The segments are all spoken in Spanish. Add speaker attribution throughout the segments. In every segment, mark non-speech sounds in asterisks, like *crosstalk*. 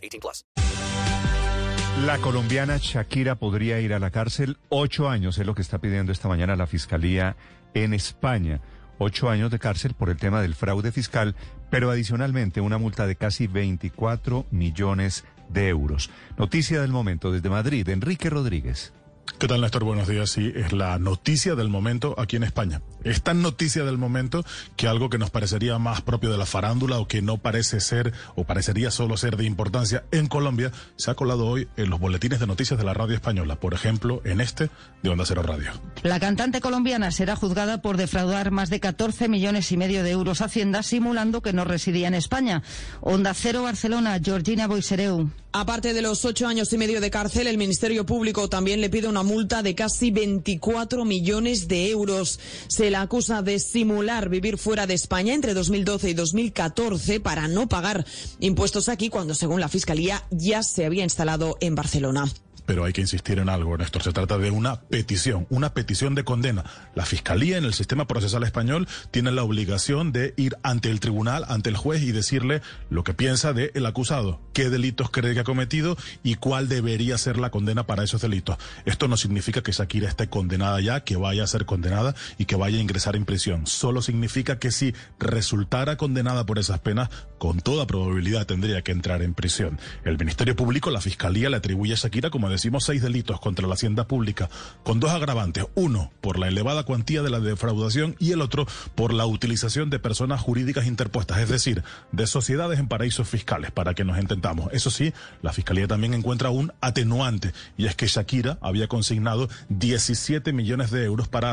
Speaker 1: 18 plus.
Speaker 2: La colombiana Shakira podría ir a la cárcel. Ocho años es lo que está pidiendo esta mañana la Fiscalía en España. Ocho años de cárcel por el tema del fraude fiscal, pero adicionalmente una multa de casi 24 millones de euros. Noticia del momento desde Madrid, Enrique Rodríguez.
Speaker 3: ¿Qué tal, Néstor? Buenos días. Sí, es la noticia del momento aquí en España. Es tan noticia del momento que algo que nos parecería más propio de la farándula o que no parece ser o parecería solo ser de importancia en Colombia se ha colado hoy en los boletines de noticias de la radio española, por ejemplo, en este de Onda Cero Radio.
Speaker 4: La cantante colombiana será juzgada por defraudar más de 14 millones y medio de euros a Hacienda simulando que no residía en España. Onda Cero Barcelona, Georgina Boisereu.
Speaker 5: Aparte de los ocho años y medio de cárcel, el Ministerio Público también le pide una multa de casi 24 millones de euros. Se la acusa de simular vivir fuera de España entre 2012 y 2014 para no pagar impuestos aquí cuando, según la Fiscalía, ya se había instalado en Barcelona
Speaker 3: pero hay que insistir en algo, Néstor. Se trata de una petición, una petición de condena. La Fiscalía en el sistema procesal español tiene la obligación de ir ante el tribunal, ante el juez y decirle lo que piensa del el acusado, qué delitos cree que ha cometido y cuál debería ser la condena para esos delitos. Esto no significa que Shakira esté condenada ya, que vaya a ser condenada y que vaya a ingresar en prisión. Solo significa que si resultara condenada por esas penas, con toda probabilidad tendría que entrar en prisión. El Ministerio Público, la Fiscalía le atribuye a Shakira como decimos, seis delitos contra la hacienda pública, con dos agravantes. Uno, por la elevada cuantía de la defraudación y el otro, por la utilización de personas jurídicas interpuestas, es decir, de sociedades en paraísos fiscales, para que nos entendamos. Eso sí, la Fiscalía también encuentra un atenuante, y es que Shakira había consignado 17 millones de euros para...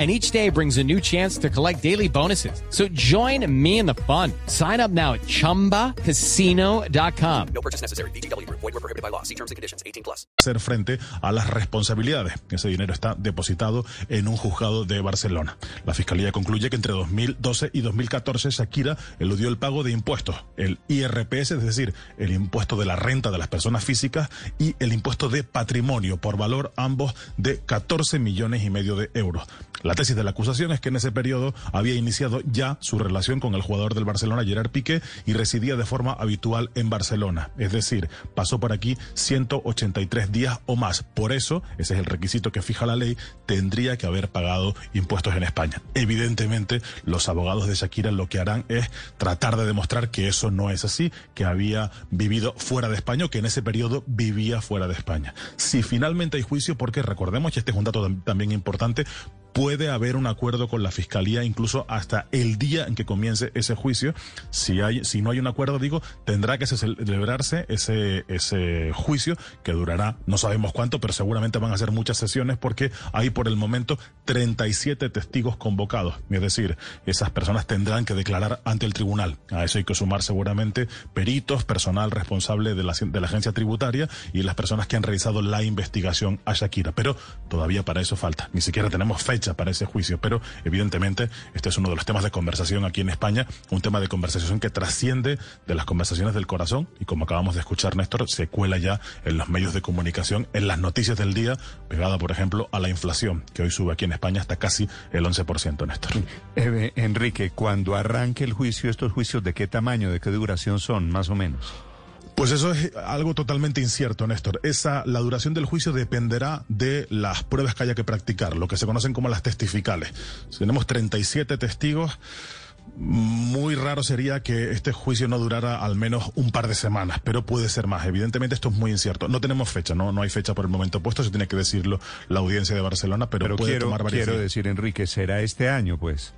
Speaker 6: and each day brings a new chance to collect daily bonuses. So join me in the fun. Sign up now at chumbacasino.com.
Speaker 1: No purchase necessary. BGW. Void were prohibited by law. See terms and conditions 18 plus.
Speaker 3: Hacer frente a las responsabilidades. Ese dinero está depositado en un juzgado de Barcelona. La fiscalía concluye que entre 2012 y 2014 Shakira eludió el pago de impuestos, el IRPS, es decir, el impuesto de la renta de las personas físicas y el impuesto de patrimonio por valor ambos de 14 millones y medio de euros. La tesis de la acusación es que en ese periodo había iniciado ya su relación con el jugador del Barcelona, Gerard Piqué, y residía de forma habitual en Barcelona. Es decir, pasó por aquí 183 días o más. Por eso, ese es el requisito que fija la ley, tendría que haber pagado impuestos en España. Evidentemente, los abogados de Shakira lo que harán es tratar de demostrar que eso no es así, que había vivido fuera de España o que en ese periodo vivía fuera de España. Si finalmente hay juicio, porque recordemos, y este es un dato también importante, puede haber un acuerdo con la fiscalía incluso hasta el día en que comience ese juicio. Si hay, si no hay un acuerdo, digo, tendrá que celebrarse ese, ese juicio que durará no sabemos cuánto, pero seguramente van a ser muchas sesiones porque hay por el momento 37 testigos convocados. Es decir, esas personas tendrán que declarar ante el tribunal. A eso hay que sumar seguramente peritos, personal responsable de la, de la agencia tributaria y las personas que han realizado la investigación a Shakira. Pero todavía para eso falta. Ni siquiera tenemos fecha para ese juicio, pero evidentemente este es uno de los temas de conversación aquí en España, un tema de conversación que trasciende de las conversaciones del corazón y como acabamos de escuchar Néstor, se cuela ya en los medios de comunicación, en las noticias del día, pegada por ejemplo a la inflación, que hoy sube aquí en España hasta casi el 11%, Néstor.
Speaker 2: Eh, Enrique, cuando arranque el juicio, ¿estos juicios de qué tamaño, de qué duración son, más o menos?
Speaker 3: Pues eso es algo totalmente incierto, Néstor. Esa, la duración del juicio dependerá de las pruebas que haya que practicar, lo que se conocen como las testificales. Si tenemos 37 testigos, muy raro sería que este juicio no durara al menos un par de semanas, pero puede ser más. Evidentemente esto es muy incierto. No tenemos fecha, no, no hay fecha por el momento puesto, se tiene que decirlo la audiencia de Barcelona, pero, puede
Speaker 2: quiero,
Speaker 3: tomar varias
Speaker 2: Quiero decir, Enrique, será este año, pues.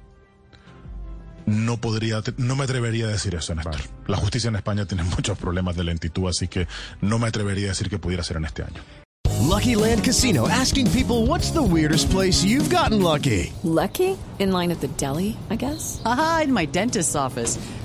Speaker 3: No podría, no me atrevería a decir eso, Néstor. La justicia en España tiene *laughs* muchos problemas de lentitud, así que no me atrevería a decir que pudiera ser en este año.
Speaker 7: Lucky Land Casino asking people what's the weirdest place you've gotten lucky?
Speaker 8: Lucky? In line at the deli, I guess?
Speaker 9: Aha, in my dentist's office.